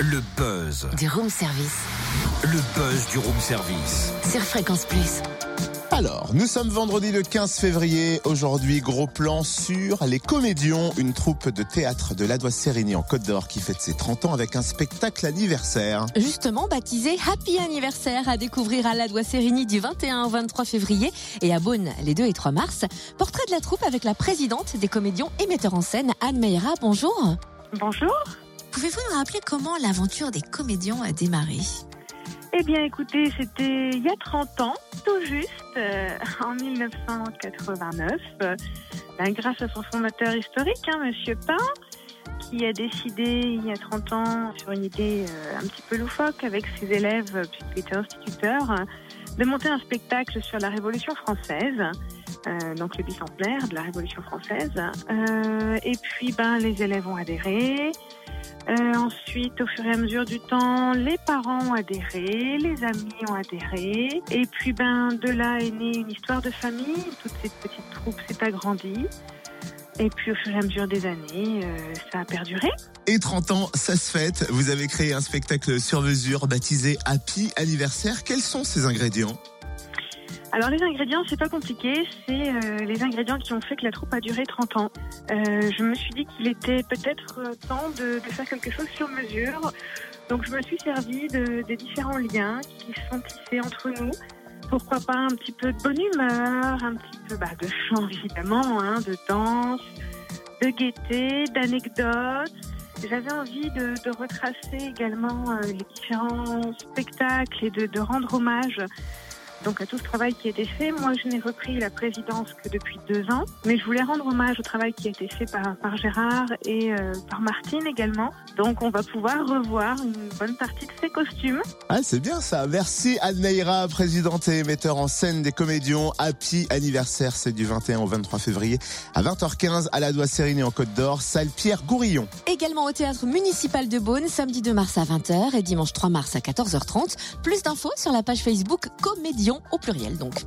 Le buzz. Du room service. Le buzz du room service. Sur Fréquence Plus. Alors, nous sommes vendredi le 15 février. Aujourd'hui, gros plan sur les comédiens, une troupe de théâtre de l'Adoise Sérigny en Côte d'Or qui fête ses 30 ans avec un spectacle anniversaire. Justement baptisé Happy Anniversaire à découvrir à l'Adoise Sérigny du 21 au 23 février et à Beaune les 2 et 3 mars. Portrait de la troupe avec la présidente des comédiens et metteur en scène Anne Meira. Bonjour. Bonjour. Pouvez-vous nous rappeler comment l'aventure des comédiens a démarré? Eh bien, écoutez, c'était il y a 30 ans, tout juste, euh, en 1989, euh, grâce à son fondateur historique, hein, Monsieur Pain, qui a décidé il y a 30 ans, sur une idée euh, un petit peu loufoque avec ses élèves, puisqu'il était instituteur, de monter un spectacle sur la Révolution française. donc le bicentenaire de la Révolution française. Et puis, ben, les élèves ont adhéré. Euh, ensuite, au fur et à mesure du temps, les parents ont adhéré, les amis ont adhéré. Et puis, ben, de là est née une histoire de famille. Toute cette petite troupe s'est agrandie. Et puis, au fur et à mesure des années, euh, ça a perduré. Et 30 ans, ça se fête. Vous avez créé un spectacle sur mesure baptisé Happy Anniversaire. Quels sont ces ingrédients? Alors, les ingrédients, c'est pas compliqué. C'est euh, les ingrédients qui ont fait que la troupe a duré 30 ans. Euh, je me suis dit qu'il était peut-être euh, temps de, de faire quelque chose sur mesure. Donc, je me suis servi de, des différents liens qui sont tissés entre nous. Pourquoi pas un petit peu de bonne humeur, un petit peu bah, de chant évidemment, hein, de danse, de gaieté, d'anecdotes. J'avais envie de, de retracer également euh, les différents spectacles et de, de rendre hommage donc à tout ce travail qui a été fait. Moi, je n'ai repris la présidence que depuis deux ans, mais je voulais rendre hommage au travail qui a été fait par, par Gérard et euh, par Martine également. Donc on va pouvoir revoir une bonne partie de ces costumes. Ah, c'est bien ça. Merci Anne Meira, présidente et metteur en scène des comédiens. Happy Anniversaire, c'est du 21 au 23 février à 20h15 à l'Adoise Sérigny en Côte d'Or, salle Pierre Gourillon. Également au théâtre municipal de Beaune, samedi 2 mars à 20h et dimanche 3 mars à 14h30. Plus d'infos sur la page Facebook Au pluriel donc.